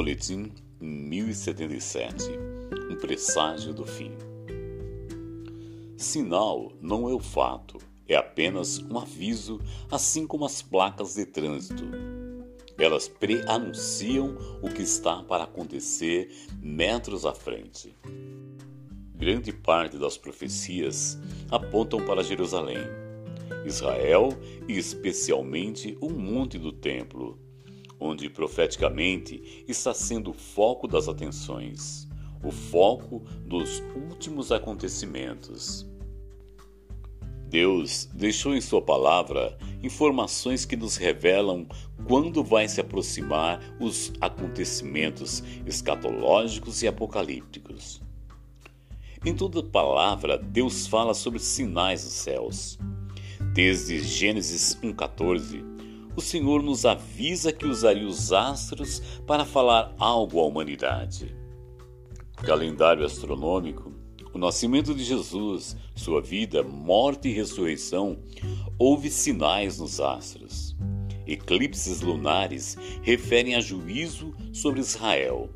Boletim 1077 Um presságio do fim. Sinal não é o fato, é apenas um aviso, assim como as placas de trânsito. Elas preanunciam o que está para acontecer metros à frente. Grande parte das profecias apontam para Jerusalém, Israel e especialmente o Monte do Templo onde profeticamente está sendo o foco das atenções, o foco dos últimos acontecimentos. Deus deixou em Sua palavra informações que nos revelam quando vai se aproximar os acontecimentos escatológicos e apocalípticos. Em toda palavra, Deus fala sobre sinais dos céus. Desde Gênesis 1,14 o Senhor nos avisa que usaria os astros para falar algo à humanidade. Calendário astronômico, o nascimento de Jesus, sua vida, morte e ressurreição, houve sinais nos astros. Eclipses lunares referem a juízo sobre Israel,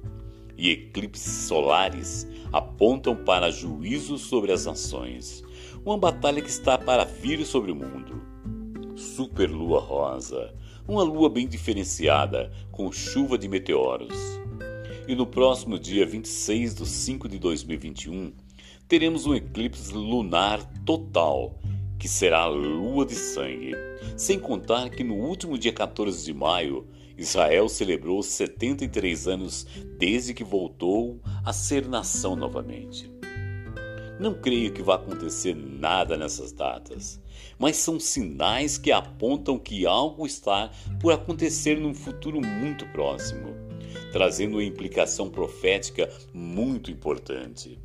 e eclipses solares apontam para juízo sobre as nações, uma batalha que está para vir sobre o mundo superlua rosa, uma lua bem diferenciada, com chuva de meteoros. E no próximo dia 26 de 5 de 2021, teremos um eclipse lunar total, que será a lua de sangue. Sem contar que no último dia 14 de maio, Israel celebrou 73 anos desde que voltou a ser nação novamente. Não creio que vá acontecer nada nessas datas, mas são sinais que apontam que algo está por acontecer num futuro muito próximo, trazendo uma implicação profética muito importante.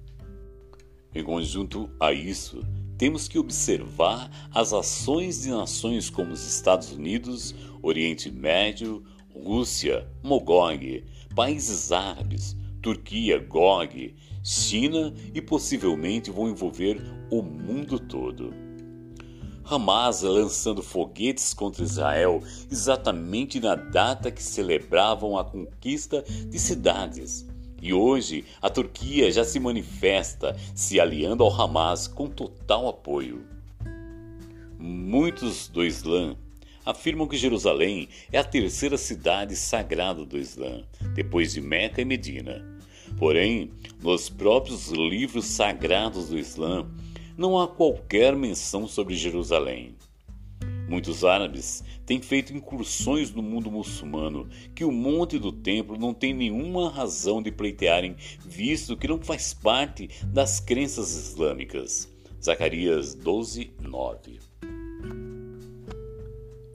Em conjunto a isso, temos que observar as ações de nações como os Estados Unidos, Oriente Médio, Rússia, Mogog, países árabes, Turquia, Gog, China e possivelmente vão envolver o mundo todo. Hamas lançando foguetes contra Israel exatamente na data que celebravam a conquista de cidades. E hoje a Turquia já se manifesta, se aliando ao Hamas com total apoio. Muitos do Islã afirmam que Jerusalém é a terceira cidade sagrada do Islã, depois de Meca e Medina. Porém, nos próprios livros sagrados do Islã, não há qualquer menção sobre Jerusalém. Muitos árabes têm feito incursões no mundo muçulmano que o monte do templo não tem nenhuma razão de pleitearem, visto que não faz parte das crenças islâmicas. Zacarias 12, 9.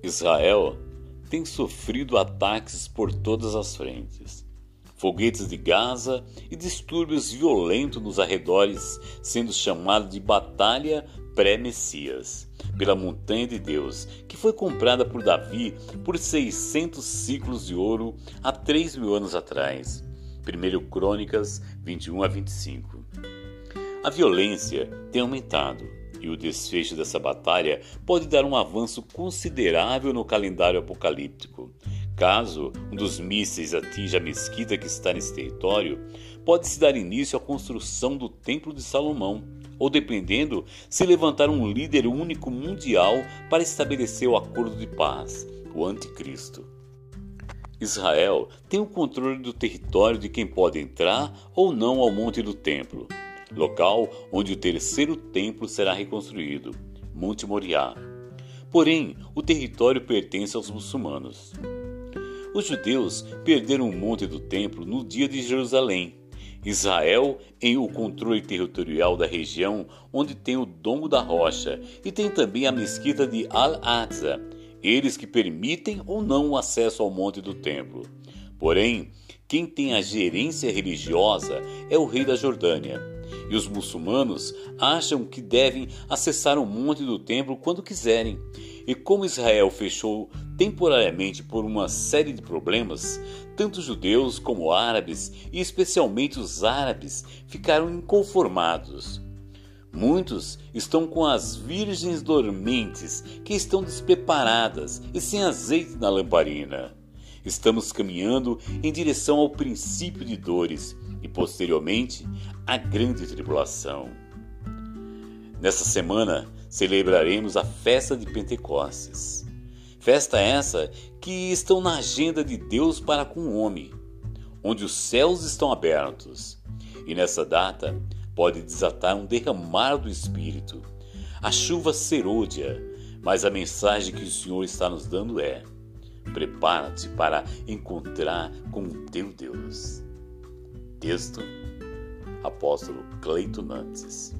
Israel tem sofrido ataques por todas as frentes. Foguetes de Gaza e distúrbios violentos nos arredores, sendo chamado de Batalha pré-Messias, pela montanha de Deus, que foi comprada por Davi por 600 ciclos de ouro há 3 mil anos atrás. 1 Crônicas 21 a 25. A violência tem aumentado e o desfecho dessa batalha pode dar um avanço considerável no calendário apocalíptico. Caso um dos mísseis atinja a mesquita que está nesse território, pode-se dar início à construção do Templo de Salomão, ou dependendo, se levantar um líder único mundial para estabelecer o acordo de paz, o Anticristo. Israel tem o controle do território de quem pode entrar ou não ao Monte do Templo, local onde o terceiro templo será reconstruído, Monte Moriá. Porém, o território pertence aos muçulmanos. Os judeus perderam o monte do templo no dia de Jerusalém. Israel em o controle territorial da região onde tem o Domo da Rocha e tem também a mesquita de Al-Aqsa, eles que permitem ou não o acesso ao monte do templo. Porém, quem tem a gerência religiosa é o rei da Jordânia. E os muçulmanos acham que devem acessar o monte do templo quando quiserem. E como Israel fechou temporariamente por uma série de problemas, tanto judeus como árabes, e especialmente os árabes, ficaram inconformados. Muitos estão com as virgens dormentes, que estão despreparadas e sem azeite na lamparina. Estamos caminhando em direção ao princípio de dores e, posteriormente, à grande tribulação. Nessa semana, celebraremos a festa de Pentecostes. Festa essa que estão na agenda de Deus para com o homem, onde os céus estão abertos. E nessa data pode desatar um derramar do Espírito, a chuva serôdia, mas a mensagem que o Senhor está nos dando é: prepara-te para encontrar com o teu Deus. Texto Apóstolo Cleito Nantes